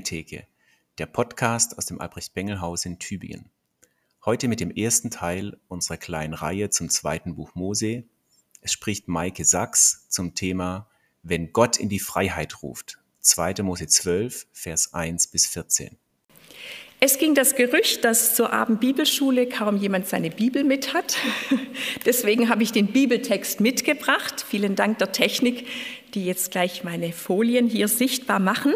Bengeltheke, der Podcast aus dem Albrecht-Bengel-Haus in Tübingen. Heute mit dem ersten Teil unserer kleinen Reihe zum zweiten Buch Mose. Es spricht Maike Sachs zum Thema Wenn Gott in die Freiheit ruft. 2. Mose 12, Vers 1 bis 14. Es ging das Gerücht, dass zur Abendbibelschule kaum jemand seine Bibel mit hat. Deswegen habe ich den Bibeltext mitgebracht. Vielen Dank der Technik, die jetzt gleich meine Folien hier sichtbar machen.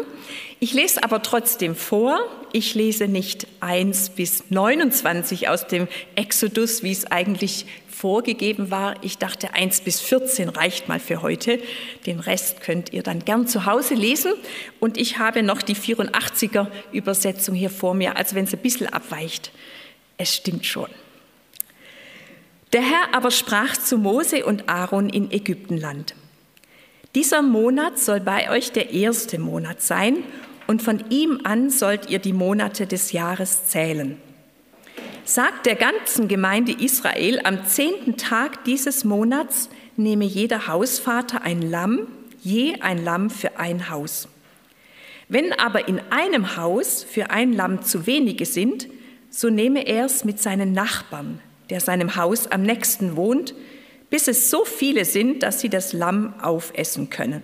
Ich lese aber trotzdem vor. Ich lese nicht 1 bis 29 aus dem Exodus, wie es eigentlich vorgegeben war. Ich dachte, 1 bis 14 reicht mal für heute. Den Rest könnt ihr dann gern zu Hause lesen. Und ich habe noch die 84er Übersetzung hier vor mir, als wenn es ein bisschen abweicht. Es stimmt schon. Der Herr aber sprach zu Mose und Aaron in Ägyptenland. Dieser Monat soll bei euch der erste Monat sein und von ihm an sollt ihr die Monate des Jahres zählen sagt der ganzen Gemeinde Israel, am zehnten Tag dieses Monats nehme jeder Hausvater ein Lamm, je ein Lamm für ein Haus. Wenn aber in einem Haus für ein Lamm zu wenige sind, so nehme er es mit seinen Nachbarn, der seinem Haus am nächsten wohnt, bis es so viele sind, dass sie das Lamm aufessen können.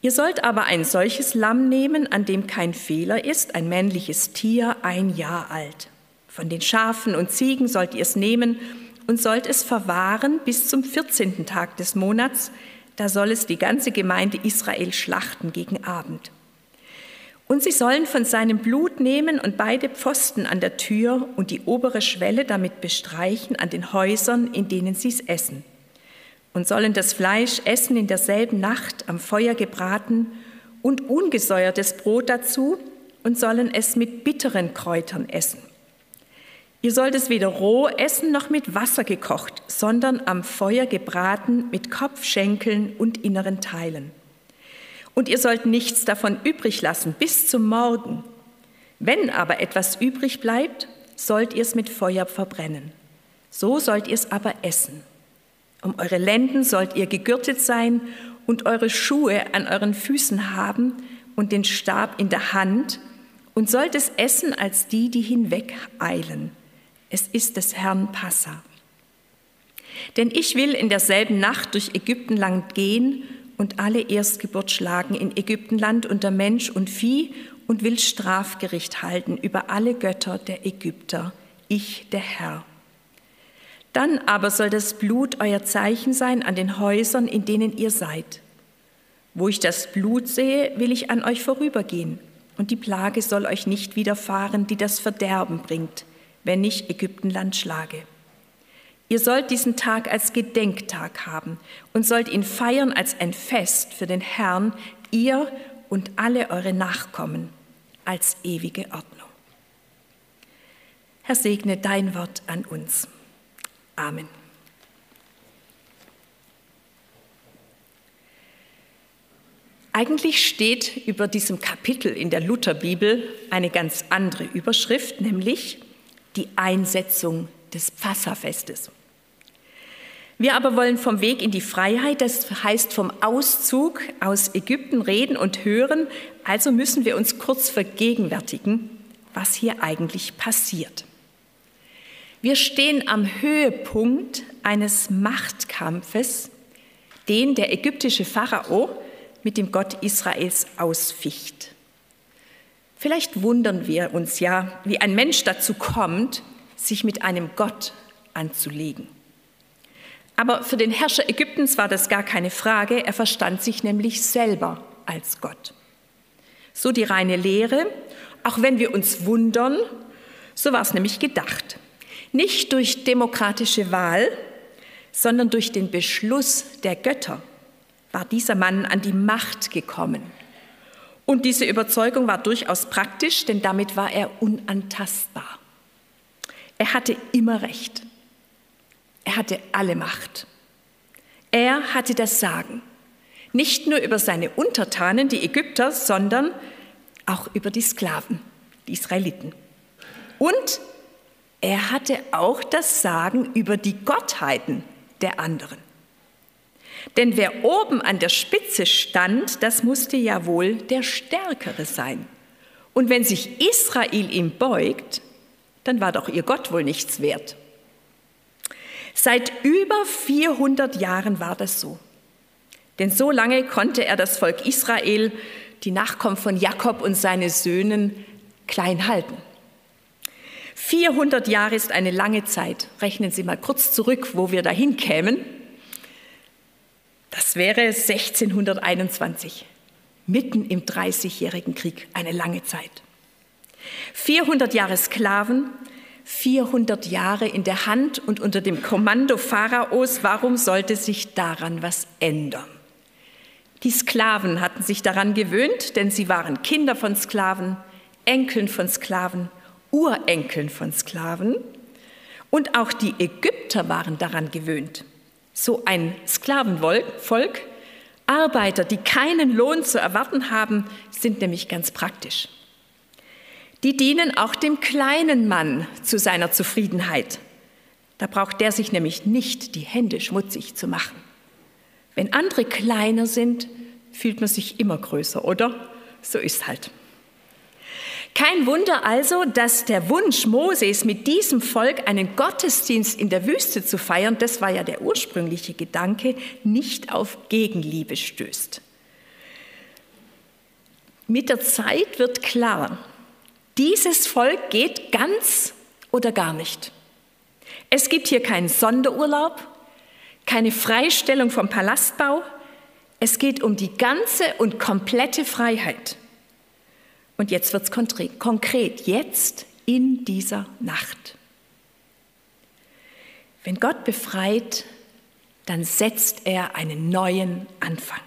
Ihr sollt aber ein solches Lamm nehmen, an dem kein Fehler ist, ein männliches Tier, ein Jahr alt. Von den Schafen und Ziegen sollt ihr es nehmen und sollt es verwahren bis zum 14. Tag des Monats, da soll es die ganze Gemeinde Israel schlachten gegen Abend. Und sie sollen von seinem Blut nehmen und beide Pfosten an der Tür und die obere Schwelle damit bestreichen an den Häusern, in denen sie es essen. Und sollen das Fleisch essen in derselben Nacht am Feuer gebraten und ungesäuertes Brot dazu und sollen es mit bitteren Kräutern essen. Ihr sollt es weder roh essen noch mit Wasser gekocht, sondern am Feuer gebraten mit Kopf, Schenkeln und inneren Teilen. Und ihr sollt nichts davon übrig lassen bis zum Morgen. Wenn aber etwas übrig bleibt, sollt ihr es mit Feuer verbrennen. So sollt ihr es aber essen. Um eure Lenden sollt ihr gegürtet sein und eure Schuhe an euren Füßen haben und den Stab in der Hand und sollt es essen als die, die hinwegeilen es ist des Herrn Passa. Denn ich will in derselben Nacht durch Ägyptenland gehen und alle Erstgeburt schlagen in Ägyptenland unter Mensch und Vieh und will Strafgericht halten über alle Götter der Ägypter, ich der Herr. Dann aber soll das Blut euer Zeichen sein an den Häusern, in denen ihr seid. Wo ich das Blut sehe, will ich an euch vorübergehen, und die Plage soll euch nicht widerfahren, die das Verderben bringt wenn ich Ägyptenland schlage. Ihr sollt diesen Tag als Gedenktag haben und sollt ihn feiern als ein Fest für den Herrn, ihr und alle eure Nachkommen, als ewige Ordnung. Herr, segne dein Wort an uns. Amen. Eigentlich steht über diesem Kapitel in der Lutherbibel eine ganz andere Überschrift, nämlich die Einsetzung des Passafestes. Wir aber wollen vom Weg in die Freiheit, das heißt vom Auszug aus Ägypten reden und hören, also müssen wir uns kurz vergegenwärtigen, was hier eigentlich passiert. Wir stehen am Höhepunkt eines Machtkampfes, den der ägyptische Pharao mit dem Gott Israels ausficht. Vielleicht wundern wir uns ja, wie ein Mensch dazu kommt, sich mit einem Gott anzulegen. Aber für den Herrscher Ägyptens war das gar keine Frage, er verstand sich nämlich selber als Gott. So die reine Lehre, auch wenn wir uns wundern, so war es nämlich gedacht. Nicht durch demokratische Wahl, sondern durch den Beschluss der Götter war dieser Mann an die Macht gekommen. Und diese Überzeugung war durchaus praktisch, denn damit war er unantastbar. Er hatte immer Recht. Er hatte alle Macht. Er hatte das Sagen. Nicht nur über seine Untertanen, die Ägypter, sondern auch über die Sklaven, die Israeliten. Und er hatte auch das Sagen über die Gottheiten der anderen. Denn wer oben an der Spitze stand, das musste ja wohl der Stärkere sein. Und wenn sich Israel ihm beugt, dann war doch ihr Gott wohl nichts wert. Seit über 400 Jahren war das so. Denn so lange konnte er das Volk Israel, die Nachkommen von Jakob und seine Söhnen, klein halten. 400 Jahre ist eine lange Zeit. Rechnen Sie mal kurz zurück, wo wir dahin kämen. Das wäre 1621, mitten im Dreißigjährigen Krieg, eine lange Zeit. 400 Jahre Sklaven, 400 Jahre in der Hand und unter dem Kommando Pharaos. Warum sollte sich daran was ändern? Die Sklaven hatten sich daran gewöhnt, denn sie waren Kinder von Sklaven, Enkeln von Sklaven, Urenkeln von Sklaven. Und auch die Ägypter waren daran gewöhnt. So ein Sklavenvolk, Arbeiter, die keinen Lohn zu erwarten haben, sind nämlich ganz praktisch. Die dienen auch dem kleinen Mann zu seiner Zufriedenheit. Da braucht der sich nämlich nicht die Hände schmutzig zu machen. Wenn andere kleiner sind, fühlt man sich immer größer, oder? So ist halt. Kein Wunder also, dass der Wunsch Moses, mit diesem Volk einen Gottesdienst in der Wüste zu feiern, das war ja der ursprüngliche Gedanke, nicht auf Gegenliebe stößt. Mit der Zeit wird klar, dieses Volk geht ganz oder gar nicht. Es gibt hier keinen Sonderurlaub, keine Freistellung vom Palastbau. Es geht um die ganze und komplette Freiheit. Und jetzt wird es konkret, jetzt in dieser Nacht. Wenn Gott befreit, dann setzt er einen neuen Anfang.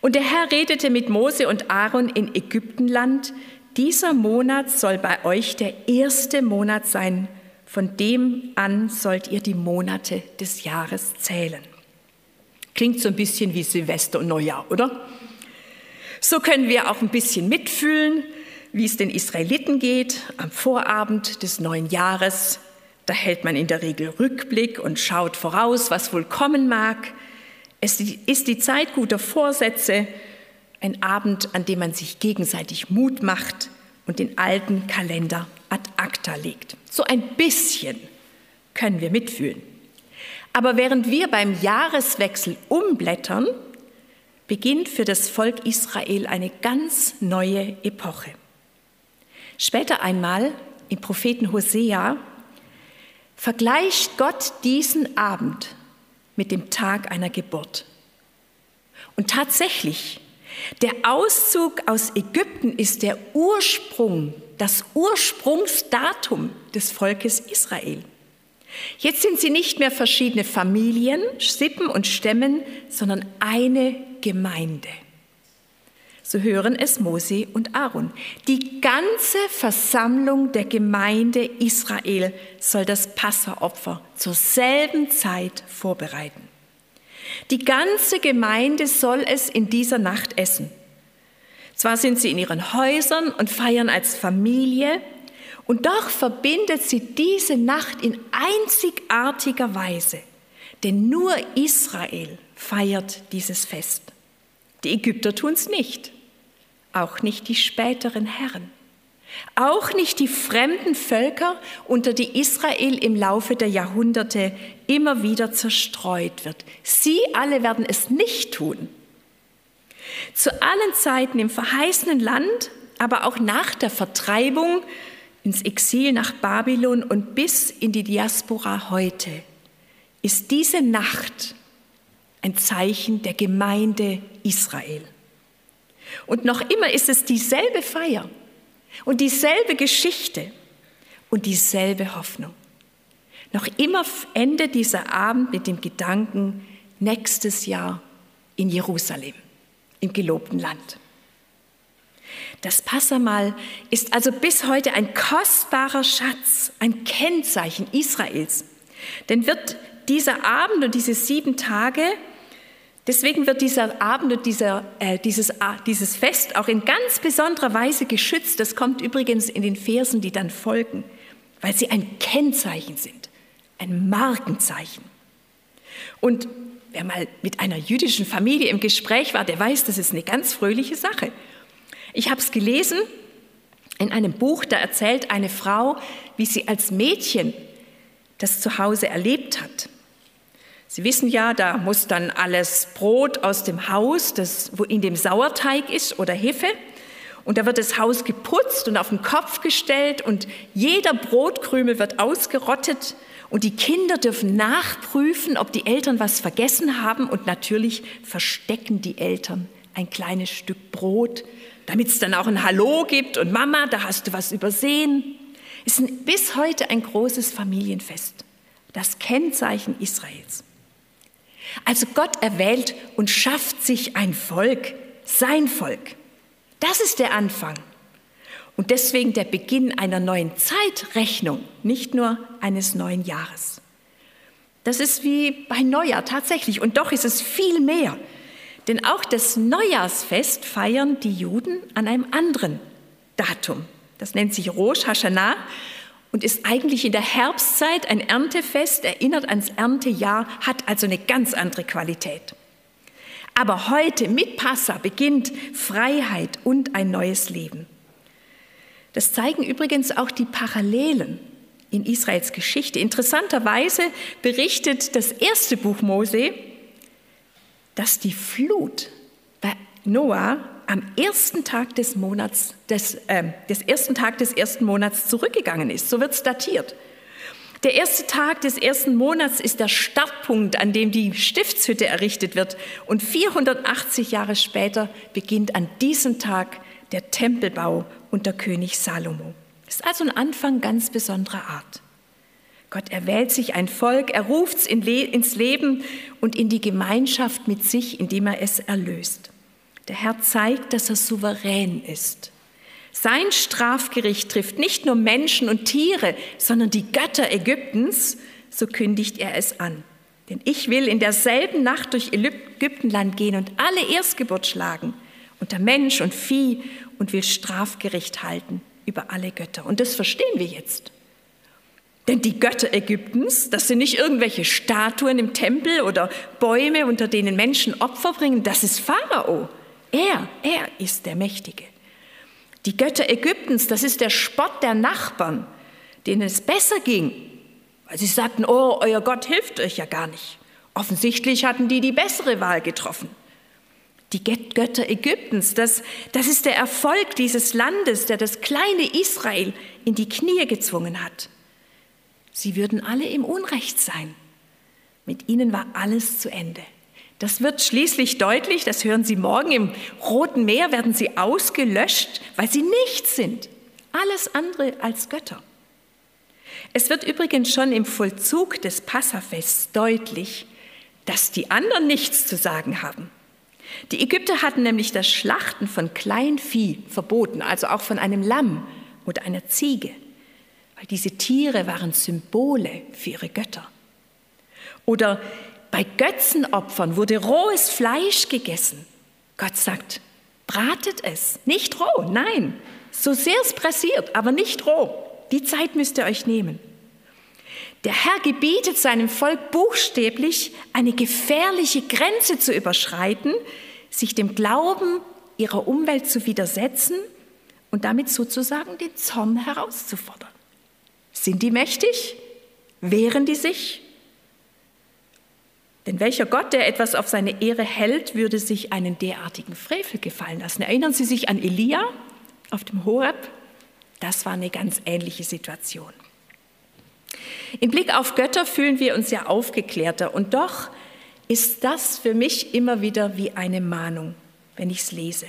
Und der Herr redete mit Mose und Aaron in Ägyptenland, dieser Monat soll bei euch der erste Monat sein, von dem an sollt ihr die Monate des Jahres zählen. Klingt so ein bisschen wie Silvester und Neujahr, oder? So können wir auch ein bisschen mitfühlen, wie es den Israeliten geht am Vorabend des neuen Jahres. Da hält man in der Regel Rückblick und schaut voraus, was wohl kommen mag. Es ist die Zeit guter Vorsätze, ein Abend, an dem man sich gegenseitig Mut macht und den alten Kalender ad acta legt. So ein bisschen können wir mitfühlen. Aber während wir beim Jahreswechsel umblättern, beginnt für das Volk Israel eine ganz neue Epoche. Später einmal im Propheten Hosea vergleicht Gott diesen Abend mit dem Tag einer Geburt. Und tatsächlich der Auszug aus Ägypten ist der Ursprung, das Ursprungsdatum des Volkes Israel. Jetzt sind sie nicht mehr verschiedene Familien, Sippen und Stämmen, sondern eine Gemeinde. So hören es Mose und Aaron. Die ganze Versammlung der Gemeinde Israel soll das Passaopfer zur selben Zeit vorbereiten. Die ganze Gemeinde soll es in dieser Nacht essen. Zwar sind sie in ihren Häusern und feiern als Familie, und doch verbindet sie diese Nacht in einzigartiger Weise, denn nur Israel feiert dieses Fest. Die Ägypter tun es nicht, auch nicht die späteren Herren. Auch nicht die fremden Völker, unter die Israel im Laufe der Jahrhunderte immer wieder zerstreut wird. Sie alle werden es nicht tun. Zu allen Zeiten im verheißenen Land, aber auch nach der Vertreibung ins Exil nach Babylon und bis in die Diaspora heute, ist diese Nacht ein Zeichen der Gemeinde Israel. Und noch immer ist es dieselbe Feier, und dieselbe Geschichte und dieselbe Hoffnung. Noch immer endet dieser Abend mit dem Gedanken, nächstes Jahr in Jerusalem, im gelobten Land. Das Passamal ist also bis heute ein kostbarer Schatz, ein Kennzeichen Israels. Denn wird dieser Abend und diese sieben Tage Deswegen wird dieser Abend und dieser, äh, dieses, dieses Fest auch in ganz besonderer Weise geschützt. Das kommt übrigens in den Versen, die dann folgen, weil sie ein Kennzeichen sind, ein Markenzeichen. Und Wer mal mit einer jüdischen Familie im Gespräch war, der weiß, das ist eine ganz fröhliche Sache. Ich habe es gelesen in einem Buch, da erzählt eine Frau, wie sie als Mädchen das zu Hause erlebt hat. Sie wissen ja, da muss dann alles Brot aus dem Haus, das wo in dem Sauerteig ist oder Hefe, und da wird das Haus geputzt und auf den Kopf gestellt und jeder Brotkrümel wird ausgerottet und die Kinder dürfen nachprüfen, ob die Eltern was vergessen haben und natürlich verstecken die Eltern ein kleines Stück Brot, damit es dann auch ein Hallo gibt und Mama, da hast du was übersehen. Ist bis heute ein großes Familienfest, das Kennzeichen Israels. Also Gott erwählt und schafft sich ein Volk, sein Volk. Das ist der Anfang. Und deswegen der Beginn einer neuen Zeitrechnung, nicht nur eines neuen Jahres. Das ist wie bei Neujahr tatsächlich. Und doch ist es viel mehr. Denn auch das Neujahrsfest feiern die Juden an einem anderen Datum. Das nennt sich Rosh Hashanah und ist eigentlich in der Herbstzeit ein Erntefest, erinnert ans Erntejahr, hat also eine ganz andere Qualität. Aber heute mit Passa beginnt Freiheit und ein neues Leben. Das zeigen übrigens auch die Parallelen in Israels Geschichte. Interessanterweise berichtet das erste Buch Mose, dass die Flut bei Noah am ersten Tag des Monats, des, äh, des ersten Tag des ersten Monats zurückgegangen ist. So wird es datiert. Der erste Tag des ersten Monats ist der Startpunkt, an dem die Stiftshütte errichtet wird. Und 480 Jahre später beginnt an diesem Tag der Tempelbau unter König Salomo. Ist also ein Anfang ganz besonderer Art. Gott erwählt sich ein Volk, er ruft es ins Leben und in die Gemeinschaft mit sich, indem er es erlöst. Der Herr zeigt, dass er souverän ist. Sein Strafgericht trifft nicht nur Menschen und Tiere, sondern die Götter Ägyptens, so kündigt er es an. Denn ich will in derselben Nacht durch Ägyptenland gehen und alle Erstgeburt schlagen, unter Mensch und Vieh, und will Strafgericht halten über alle Götter. Und das verstehen wir jetzt. Denn die Götter Ägyptens, das sind nicht irgendwelche Statuen im Tempel oder Bäume, unter denen Menschen Opfer bringen, das ist Pharao. Er, er ist der Mächtige. Die Götter Ägyptens, das ist der Spott der Nachbarn, denen es besser ging, weil sie sagten, oh, euer Gott hilft euch ja gar nicht. Offensichtlich hatten die die bessere Wahl getroffen. Die Götter Ägyptens, das, das ist der Erfolg dieses Landes, der das kleine Israel in die Knie gezwungen hat. Sie würden alle im Unrecht sein. Mit ihnen war alles zu Ende. Das wird schließlich deutlich, das hören Sie morgen, im Roten Meer werden sie ausgelöscht, weil sie nichts sind. Alles andere als Götter. Es wird übrigens schon im Vollzug des Passafests deutlich, dass die anderen nichts zu sagen haben. Die Ägypter hatten nämlich das Schlachten von Kleinvieh verboten, also auch von einem Lamm oder einer Ziege, weil diese Tiere waren Symbole für ihre Götter. Oder bei Götzenopfern wurde rohes Fleisch gegessen. Gott sagt, bratet es, nicht roh, nein, so sehr es pressiert, aber nicht roh. Die Zeit müsst ihr euch nehmen. Der Herr gebietet seinem Volk buchstäblich, eine gefährliche Grenze zu überschreiten, sich dem Glauben ihrer Umwelt zu widersetzen und damit sozusagen den Zorn herauszufordern. Sind die mächtig? Wehren die sich? Denn welcher Gott, der etwas auf seine Ehre hält, würde sich einen derartigen Frevel gefallen lassen? Erinnern Sie sich an Elia auf dem Horeb? Das war eine ganz ähnliche Situation. Im Blick auf Götter fühlen wir uns ja aufgeklärter und doch ist das für mich immer wieder wie eine Mahnung, wenn ich es lese.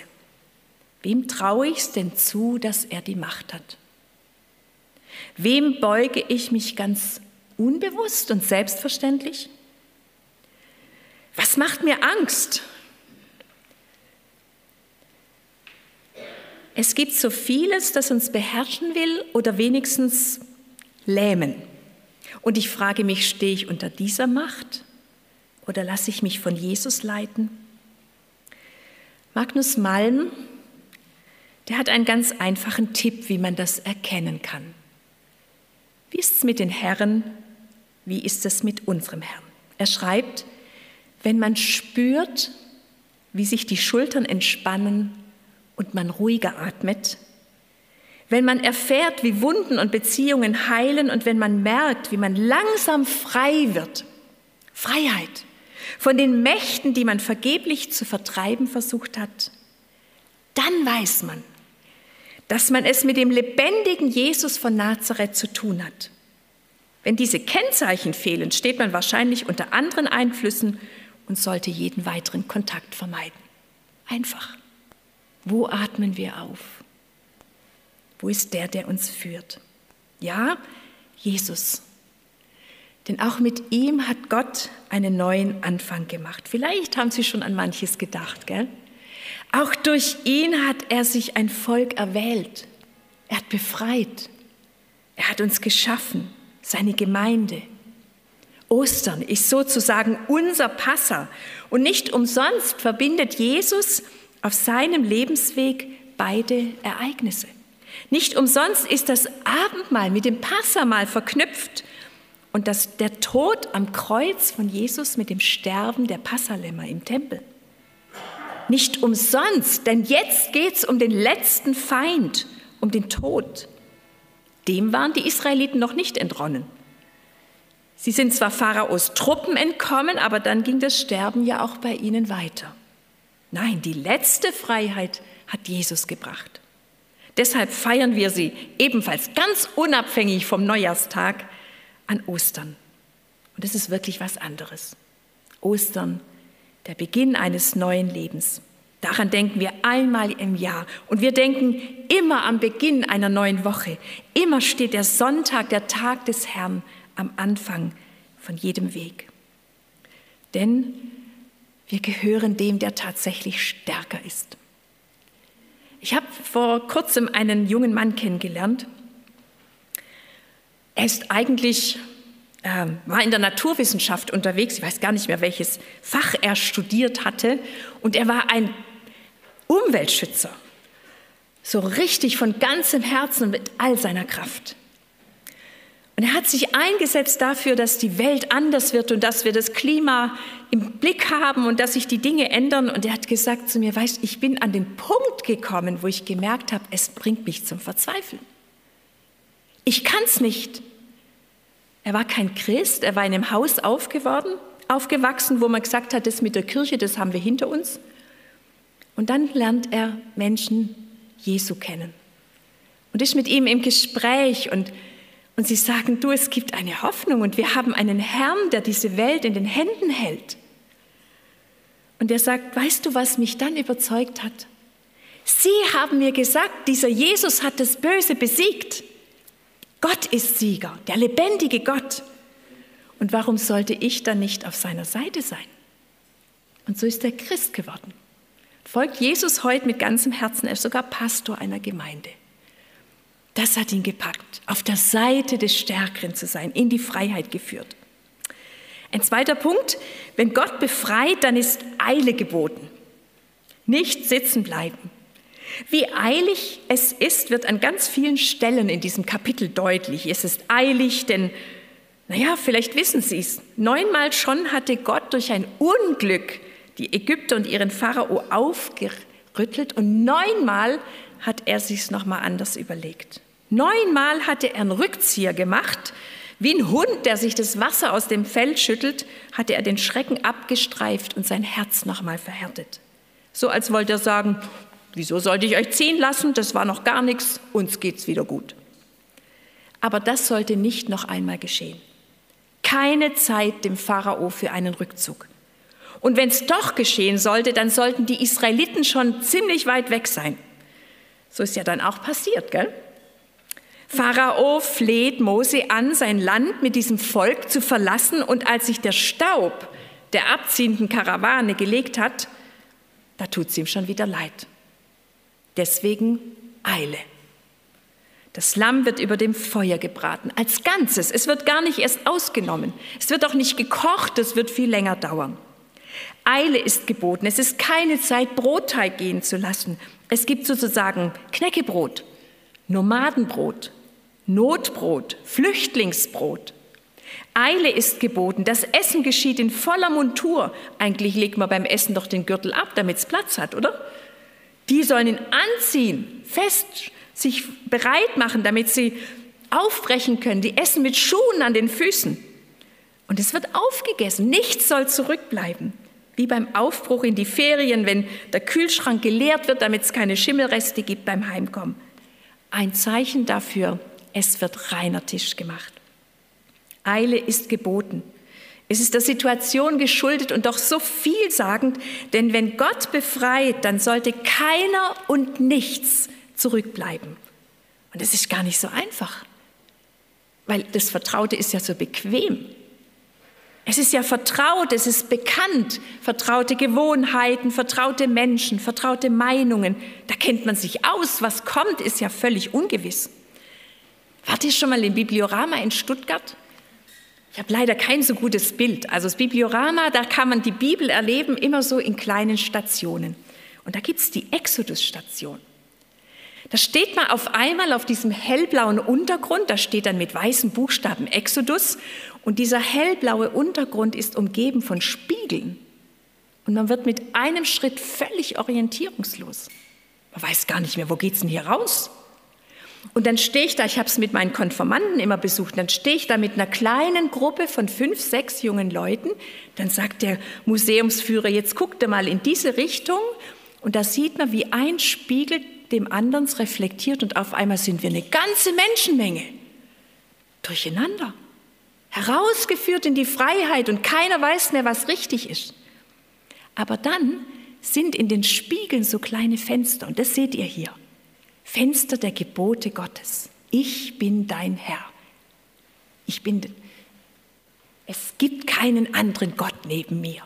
Wem traue ich es denn zu, dass er die Macht hat? Wem beuge ich mich ganz unbewusst und selbstverständlich? Was macht mir Angst? Es gibt so vieles, das uns beherrschen will oder wenigstens lähmen. Und ich frage mich, stehe ich unter dieser Macht oder lasse ich mich von Jesus leiten? Magnus Malm, der hat einen ganz einfachen Tipp, wie man das erkennen kann. Wie ist es mit den Herren? Wie ist es mit unserem Herrn? Er schreibt, wenn man spürt, wie sich die Schultern entspannen und man ruhiger atmet, wenn man erfährt, wie Wunden und Beziehungen heilen und wenn man merkt, wie man langsam frei wird, Freiheit von den Mächten, die man vergeblich zu vertreiben versucht hat, dann weiß man, dass man es mit dem lebendigen Jesus von Nazareth zu tun hat. Wenn diese Kennzeichen fehlen, steht man wahrscheinlich unter anderen Einflüssen und sollte jeden weiteren Kontakt vermeiden. Einfach. Wo atmen wir auf? Wo ist der, der uns führt? Ja, Jesus. Denn auch mit ihm hat Gott einen neuen Anfang gemacht. Vielleicht haben Sie schon an manches gedacht, gell? Auch durch ihn hat er sich ein Volk erwählt. Er hat befreit. Er hat uns geschaffen, seine Gemeinde. Ostern ist sozusagen unser Passa. Und nicht umsonst verbindet Jesus auf seinem Lebensweg beide Ereignisse. Nicht umsonst ist das Abendmahl mit dem Passamal verknüpft und das, der Tod am Kreuz von Jesus mit dem Sterben der Passalämmer im Tempel. Nicht umsonst, denn jetzt geht es um den letzten Feind, um den Tod. Dem waren die Israeliten noch nicht entronnen. Sie sind zwar Pharaos Truppen entkommen, aber dann ging das Sterben ja auch bei ihnen weiter. Nein, die letzte Freiheit hat Jesus gebracht. Deshalb feiern wir sie ebenfalls ganz unabhängig vom Neujahrstag an Ostern. Und es ist wirklich was anderes. Ostern der Beginn eines neuen Lebens. Daran denken wir einmal im Jahr. Und wir denken immer am Beginn einer neuen Woche. Immer steht der Sonntag, der Tag des Herrn, am Anfang von jedem Weg. Denn wir gehören dem, der tatsächlich stärker ist. Ich habe vor kurzem einen jungen Mann kennengelernt. Er ist eigentlich ähm, war in der Naturwissenschaft unterwegs, ich weiß gar nicht mehr, welches Fach er studiert hatte, und er war ein Umweltschützer, so richtig von ganzem Herzen und mit all seiner Kraft. Und er hat sich eingesetzt dafür, dass die Welt anders wird und dass wir das Klima im Blick haben und dass sich die Dinge ändern. Und er hat gesagt zu mir, weißt, ich bin an den Punkt gekommen, wo ich gemerkt habe, es bringt mich zum Verzweifeln. Ich kann es nicht. Er war kein Christ, er war in einem Haus aufgewachsen, wo man gesagt hat, das mit der Kirche, das haben wir hinter uns. Und dann lernt er Menschen Jesu kennen und ist mit ihm im Gespräch und, und sie sagen, du, es gibt eine Hoffnung und wir haben einen Herrn, der diese Welt in den Händen hält. Und er sagt, weißt du, was mich dann überzeugt hat? Sie haben mir gesagt, dieser Jesus hat das Böse besiegt. Gott ist Sieger, der lebendige Gott. Und warum sollte ich dann nicht auf seiner Seite sein? Und so ist er Christ geworden. Folgt Jesus heute mit ganzem Herzen, er ist sogar Pastor einer Gemeinde. Das hat ihn gepackt, auf der Seite des Stärkeren zu sein, in die Freiheit geführt. Ein zweiter Punkt, wenn Gott befreit, dann ist Eile geboten. Nicht sitzen bleiben. Wie eilig es ist, wird an ganz vielen Stellen in diesem Kapitel deutlich. Es ist eilig, denn, naja, vielleicht wissen Sie es, neunmal schon hatte Gott durch ein Unglück die Ägypter und ihren Pharao aufgerüttelt und neunmal hat er sich's nochmal anders überlegt. Neunmal hatte er einen Rückzieher gemacht. Wie ein Hund, der sich das Wasser aus dem Fell schüttelt, hatte er den Schrecken abgestreift und sein Herz nochmal verhärtet. So als wollte er sagen, Wieso sollte ich euch ziehen lassen? Das war noch gar nichts, uns geht's wieder gut. Aber das sollte nicht noch einmal geschehen. Keine Zeit dem Pharao für einen Rückzug. Und wenn es doch geschehen sollte, dann sollten die Israeliten schon ziemlich weit weg sein. So ist ja dann auch passiert, gell? Pharao fleht Mose an, sein Land mit diesem Volk zu verlassen, und als sich der Staub der abziehenden Karawane gelegt hat, da tut es ihm schon wieder leid. Deswegen Eile. Das Lamm wird über dem Feuer gebraten, als Ganzes. Es wird gar nicht erst ausgenommen. Es wird auch nicht gekocht, es wird viel länger dauern. Eile ist geboten. Es ist keine Zeit, Brotteig gehen zu lassen. Es gibt sozusagen Knäckebrot, Nomadenbrot, Notbrot, Flüchtlingsbrot. Eile ist geboten. Das Essen geschieht in voller Montur. Eigentlich legt man beim Essen doch den Gürtel ab, damit es Platz hat, oder? Die sollen ihn anziehen, fest sich bereit machen, damit sie aufbrechen können. Die essen mit Schuhen an den Füßen. Und es wird aufgegessen. Nichts soll zurückbleiben. Wie beim Aufbruch in die Ferien, wenn der Kühlschrank geleert wird, damit es keine Schimmelreste gibt beim Heimkommen. Ein Zeichen dafür, es wird reiner Tisch gemacht. Eile ist geboten. Es ist der Situation geschuldet und doch so vielsagend, denn wenn Gott befreit, dann sollte keiner und nichts zurückbleiben. Und es ist gar nicht so einfach, weil das Vertraute ist ja so bequem. Es ist ja vertraut, es ist bekannt, vertraute Gewohnheiten, vertraute Menschen, vertraute Meinungen. Da kennt man sich aus. Was kommt, ist ja völlig ungewiss. Wart ihr schon mal im Bibliorama in Stuttgart? Ich habe leider kein so gutes Bild. Also das Bibliorama, da kann man die Bibel erleben, immer so in kleinen Stationen. Und da gibt es die Exodus-Station. Da steht man auf einmal auf diesem hellblauen Untergrund, da steht dann mit weißen Buchstaben Exodus und dieser hellblaue Untergrund ist umgeben von Spiegeln. Und man wird mit einem Schritt völlig orientierungslos. Man weiß gar nicht mehr, wo geht's denn hier raus? Und dann stehe ich da, ich habe es mit meinen Konformanten immer besucht, dann stehe ich da mit einer kleinen Gruppe von fünf, sechs jungen Leuten. Dann sagt der Museumsführer, jetzt guckt er mal in diese Richtung. Und da sieht man, wie ein Spiegel dem anderen reflektiert und auf einmal sind wir eine ganze Menschenmenge durcheinander. Herausgeführt in die Freiheit und keiner weiß mehr, was richtig ist. Aber dann sind in den Spiegeln so kleine Fenster und das seht ihr hier. Fenster der Gebote Gottes. Ich bin dein Herr. Ich bin, es gibt keinen anderen Gott neben mir.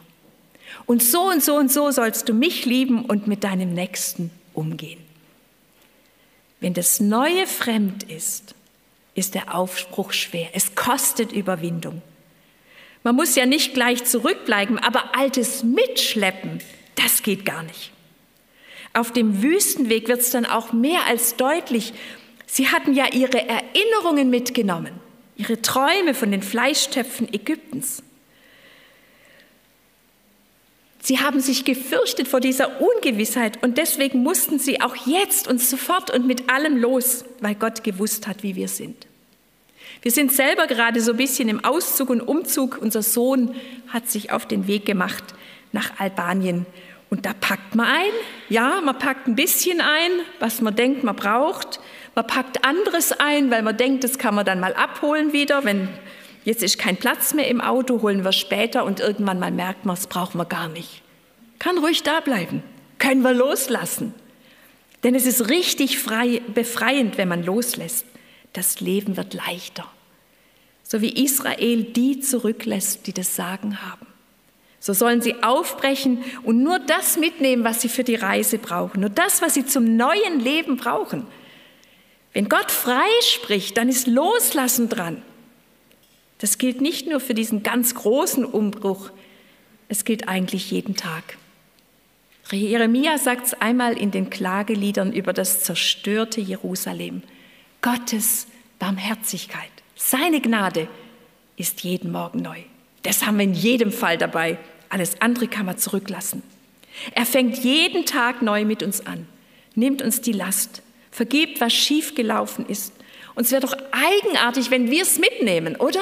Und so und so und so sollst du mich lieben und mit deinem Nächsten umgehen. Wenn das Neue fremd ist, ist der Aufbruch schwer. Es kostet Überwindung. Man muss ja nicht gleich zurückbleiben, aber Altes mitschleppen, das geht gar nicht. Auf dem Wüstenweg wird es dann auch mehr als deutlich. Sie hatten ja ihre Erinnerungen mitgenommen, ihre Träume von den Fleischtöpfen Ägyptens. Sie haben sich gefürchtet vor dieser Ungewissheit und deswegen mussten sie auch jetzt und sofort und mit allem los, weil Gott gewusst hat, wie wir sind. Wir sind selber gerade so ein bisschen im Auszug und Umzug. Unser Sohn hat sich auf den Weg gemacht nach Albanien. Und da packt man ein. Ja, man packt ein bisschen ein, was man denkt, man braucht. Man packt anderes ein, weil man denkt, das kann man dann mal abholen wieder, wenn Jetzt ist kein Platz mehr im Auto, holen wir später und irgendwann mal merkt man, das brauchen wir gar nicht. Kann ruhig da bleiben. Können wir loslassen. Denn es ist richtig frei, befreiend, wenn man loslässt. Das Leben wird leichter. So wie Israel die zurücklässt, die das Sagen haben. So sollen sie aufbrechen und nur das mitnehmen, was sie für die Reise brauchen. Nur das, was sie zum neuen Leben brauchen. Wenn Gott frei spricht, dann ist Loslassen dran. Das gilt nicht nur für diesen ganz großen Umbruch, es gilt eigentlich jeden Tag. Jeremia sagt es einmal in den Klageliedern über das zerstörte Jerusalem. Gottes Barmherzigkeit, seine Gnade ist jeden Morgen neu. Das haben wir in jedem Fall dabei. Alles andere kann man zurücklassen. Er fängt jeden Tag neu mit uns an, nimmt uns die Last, vergibt, was schiefgelaufen ist. Und es wäre doch eigenartig, wenn wir es mitnehmen, oder?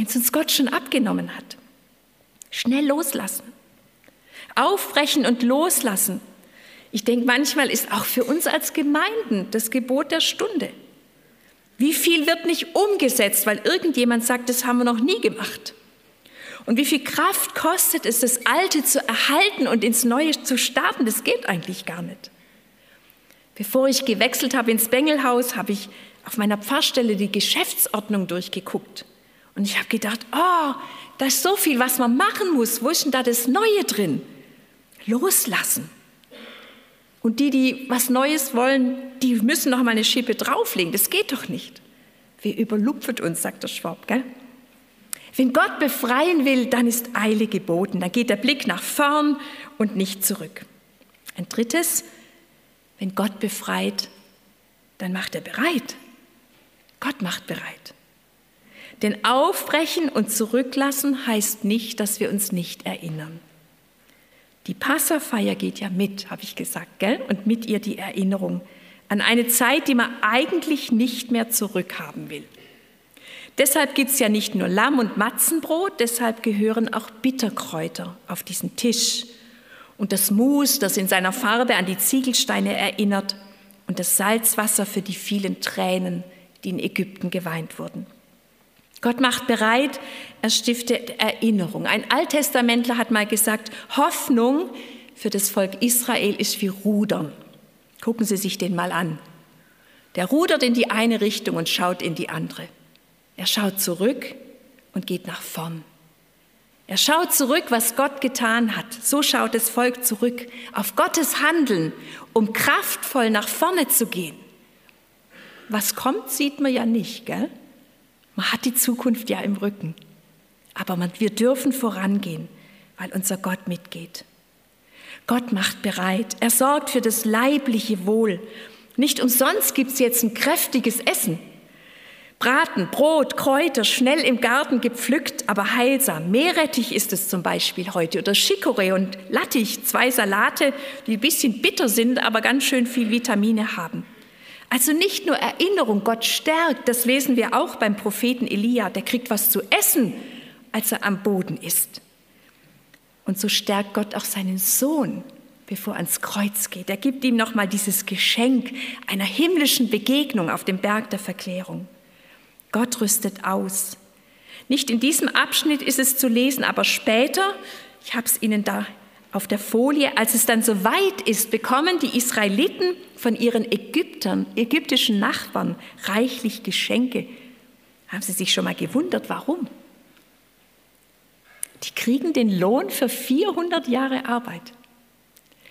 Wenn es uns Gott schon abgenommen hat. Schnell loslassen. Aufbrechen und loslassen. Ich denke, manchmal ist auch für uns als Gemeinden das Gebot der Stunde. Wie viel wird nicht umgesetzt, weil irgendjemand sagt, das haben wir noch nie gemacht? Und wie viel Kraft kostet es, das Alte zu erhalten und ins Neue zu starten? Das geht eigentlich gar nicht. Bevor ich gewechselt habe ins Bengelhaus, habe ich auf meiner Pfarrstelle die Geschäftsordnung durchgeguckt. Und ich habe gedacht, oh, da ist so viel, was man machen muss. Wo ist denn da das Neue drin? Loslassen. Und die, die was Neues wollen, die müssen noch mal eine Schippe drauflegen. Das geht doch nicht. Wer überlupft uns, sagt der Schwab, gell? Wenn Gott befreien will, dann ist Eile geboten. Dann geht der Blick nach vorn und nicht zurück. Ein drittes, wenn Gott befreit, dann macht er bereit. Gott macht bereit. Denn aufbrechen und zurücklassen heißt nicht, dass wir uns nicht erinnern. Die Passafeier geht ja mit, habe ich gesagt, gell? Und mit ihr die Erinnerung an eine Zeit, die man eigentlich nicht mehr zurückhaben will. Deshalb gibt es ja nicht nur Lamm und Matzenbrot, deshalb gehören auch Bitterkräuter auf diesen Tisch. Und das Mus, das in seiner Farbe an die Ziegelsteine erinnert, und das Salzwasser für die vielen Tränen, die in Ägypten geweint wurden. Gott macht bereit, er stiftet Erinnerung. Ein Alttestamentler hat mal gesagt, Hoffnung für das Volk Israel ist wie Rudern. Gucken Sie sich den mal an. Der rudert in die eine Richtung und schaut in die andere. Er schaut zurück und geht nach vorn. Er schaut zurück, was Gott getan hat. So schaut das Volk zurück auf Gottes Handeln, um kraftvoll nach vorne zu gehen. Was kommt, sieht man ja nicht, gell? Man hat die Zukunft ja im Rücken. Aber man, wir dürfen vorangehen, weil unser Gott mitgeht. Gott macht bereit. Er sorgt für das leibliche Wohl. Nicht umsonst gibt es jetzt ein kräftiges Essen. Braten, Brot, Kräuter, schnell im Garten gepflückt, aber heilsam. Meerrettich ist es zum Beispiel heute oder Chicorée und Lattich, zwei Salate, die ein bisschen bitter sind, aber ganz schön viel Vitamine haben. Also nicht nur Erinnerung, Gott stärkt, das lesen wir auch beim Propheten Elia, der kriegt was zu essen, als er am Boden ist. Und so stärkt Gott auch seinen Sohn, bevor er ans Kreuz geht. Er gibt ihm nochmal dieses Geschenk einer himmlischen Begegnung auf dem Berg der Verklärung. Gott rüstet aus. Nicht in diesem Abschnitt ist es zu lesen, aber später, ich habe es Ihnen da auf der Folie, als es dann so weit ist, bekommen die Israeliten von ihren Ägyptern, ägyptischen Nachbarn reichlich Geschenke. Haben Sie sich schon mal gewundert, warum? Die kriegen den Lohn für 400 Jahre Arbeit.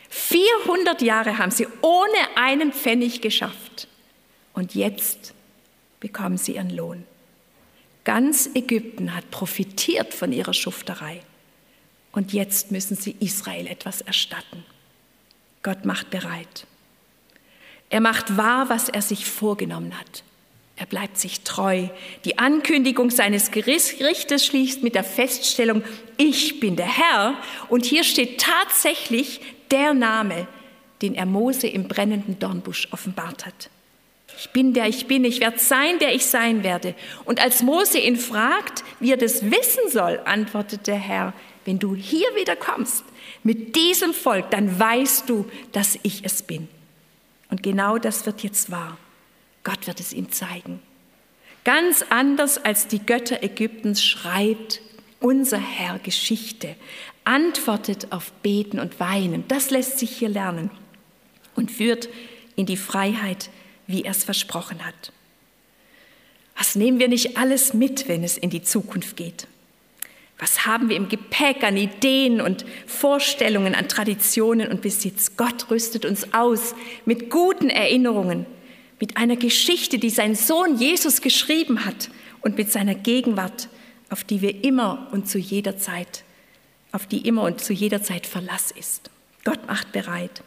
400 Jahre haben sie ohne einen Pfennig geschafft. Und jetzt bekommen sie ihren Lohn. Ganz Ägypten hat profitiert von ihrer Schufterei. Und jetzt müssen sie Israel etwas erstatten. Gott macht bereit. Er macht wahr, was er sich vorgenommen hat. Er bleibt sich treu. Die Ankündigung seines Gerichtes schließt mit der Feststellung, ich bin der Herr. Und hier steht tatsächlich der Name, den er Mose im brennenden Dornbusch offenbart hat. Ich bin der ich bin, ich werde sein, der ich sein werde. Und als Mose ihn fragt, wie er das wissen soll, antwortet der Herr, wenn du hier wieder kommst mit diesem Volk, dann weißt du, dass ich es bin. Und genau das wird jetzt wahr. Gott wird es ihm zeigen. Ganz anders als die Götter Ägyptens schreibt unser Herr Geschichte, antwortet auf Beten und Weinen. Das lässt sich hier lernen und führt in die Freiheit, wie er es versprochen hat. Was nehmen wir nicht alles mit, wenn es in die Zukunft geht? Was haben wir im Gepäck an Ideen und Vorstellungen, an Traditionen und Besitz? Gott rüstet uns aus mit guten Erinnerungen, mit einer Geschichte, die sein Sohn Jesus geschrieben hat und mit seiner Gegenwart, auf die wir immer und zu jeder Zeit, auf die immer und zu jeder Zeit Verlass ist. Gott macht bereit.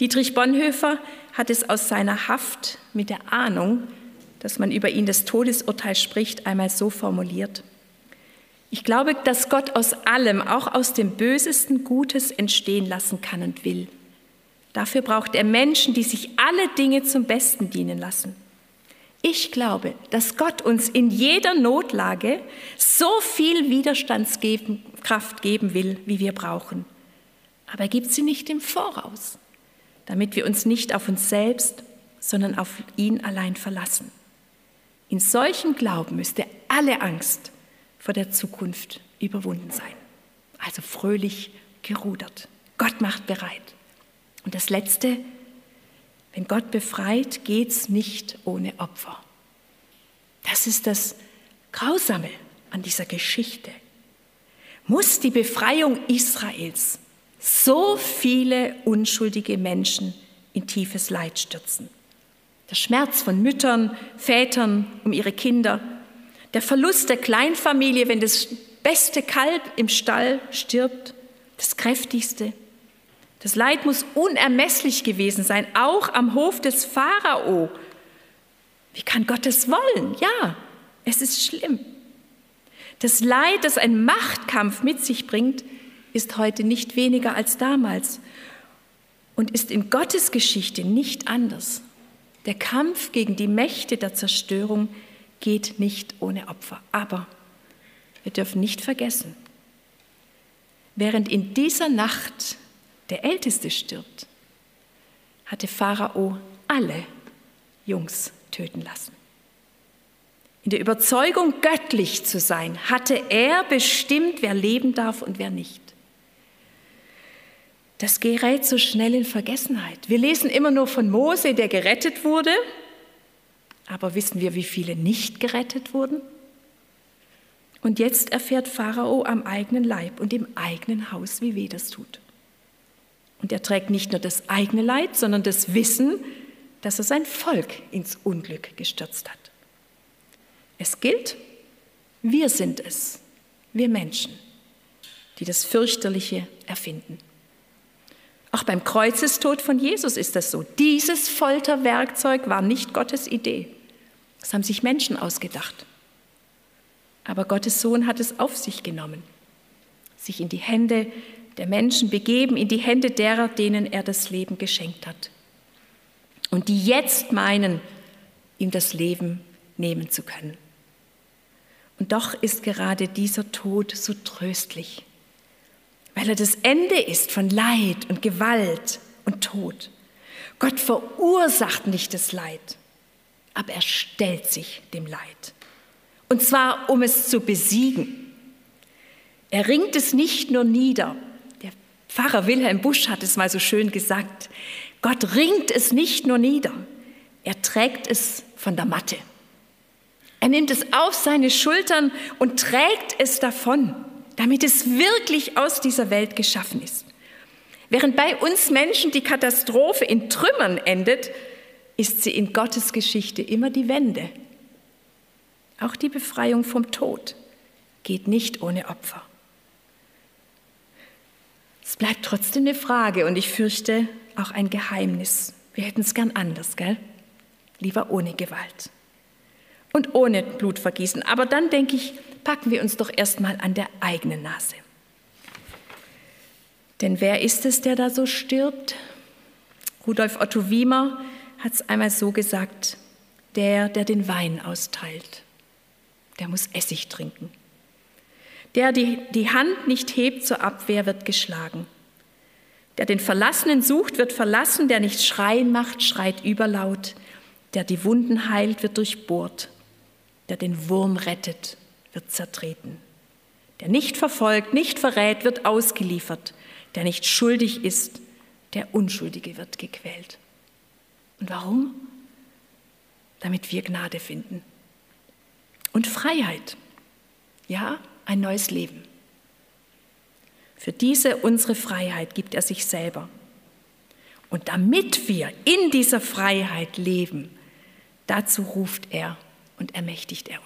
Dietrich Bonhoeffer hat es aus seiner Haft mit der Ahnung, dass man über ihn das Todesurteil spricht, einmal so formuliert. Ich glaube, dass Gott aus allem, auch aus dem Bösesten, Gutes entstehen lassen kann und will. Dafür braucht er Menschen, die sich alle Dinge zum Besten dienen lassen. Ich glaube, dass Gott uns in jeder Notlage so viel Widerstandskraft geben will, wie wir brauchen. Aber er gibt sie nicht im Voraus, damit wir uns nicht auf uns selbst, sondern auf ihn allein verlassen. In solchem Glauben müsste alle Angst vor der Zukunft überwunden sein. Also fröhlich gerudert. Gott macht bereit. Und das Letzte, wenn Gott befreit, geht es nicht ohne Opfer. Das ist das Grausame an dieser Geschichte. Muss die Befreiung Israels so viele unschuldige Menschen in tiefes Leid stürzen? Der Schmerz von Müttern, Vätern um ihre Kinder, der Verlust der Kleinfamilie, wenn das beste Kalb im Stall stirbt, das kräftigste, das Leid muss unermesslich gewesen sein, auch am Hof des Pharao. Wie kann Gott es wollen? Ja, es ist schlimm. Das Leid, das ein Machtkampf mit sich bringt, ist heute nicht weniger als damals und ist in Gottes Geschichte nicht anders. Der Kampf gegen die Mächte der Zerstörung geht nicht ohne Opfer. Aber wir dürfen nicht vergessen, während in dieser Nacht der Älteste stirbt, hatte Pharao alle Jungs töten lassen. In der Überzeugung, göttlich zu sein, hatte er bestimmt, wer leben darf und wer nicht. Das gerät so schnell in Vergessenheit. Wir lesen immer nur von Mose, der gerettet wurde, aber wissen wir, wie viele nicht gerettet wurden? Und jetzt erfährt Pharao am eigenen Leib und im eigenen Haus, wie weh das tut. Und er trägt nicht nur das eigene Leid, sondern das Wissen, dass er sein Volk ins Unglück gestürzt hat. Es gilt, wir sind es, wir Menschen, die das fürchterliche erfinden. Auch beim Kreuzestod von Jesus ist das so. Dieses Folterwerkzeug war nicht Gottes Idee. Das haben sich Menschen ausgedacht. Aber Gottes Sohn hat es auf sich genommen, sich in die Hände der Menschen begeben, in die Hände derer, denen er das Leben geschenkt hat. Und die jetzt meinen, ihm das Leben nehmen zu können. Und doch ist gerade dieser Tod so tröstlich weil er das Ende ist von Leid und Gewalt und Tod. Gott verursacht nicht das Leid, aber er stellt sich dem Leid. Und zwar, um es zu besiegen. Er ringt es nicht nur nieder. Der Pfarrer Wilhelm Busch hat es mal so schön gesagt. Gott ringt es nicht nur nieder, er trägt es von der Matte. Er nimmt es auf seine Schultern und trägt es davon damit es wirklich aus dieser Welt geschaffen ist. Während bei uns Menschen die Katastrophe in Trümmern endet, ist sie in Gottes Geschichte immer die Wende. Auch die Befreiung vom Tod geht nicht ohne Opfer. Es bleibt trotzdem eine Frage und ich fürchte auch ein Geheimnis. Wir hätten es gern anders, gell? Lieber ohne Gewalt und ohne Blutvergießen. Aber dann denke ich, packen wir uns doch erstmal an der eigenen Nase. Denn wer ist es, der da so stirbt? Rudolf Otto Wiemer hat es einmal so gesagt, der, der den Wein austeilt, der muss Essig trinken. Der die, die Hand nicht hebt zur Abwehr, wird geschlagen. Der den Verlassenen sucht, wird verlassen. Der nicht schreien macht, schreit überlaut. Der die Wunden heilt, wird durchbohrt. Der den Wurm rettet, wird zertreten. Der nicht verfolgt, nicht verrät, wird ausgeliefert. Der nicht schuldig ist, der Unschuldige wird gequält. Und warum? Damit wir Gnade finden. Und Freiheit. Ja, ein neues Leben. Für diese unsere Freiheit gibt er sich selber. Und damit wir in dieser Freiheit leben, dazu ruft er und ermächtigt er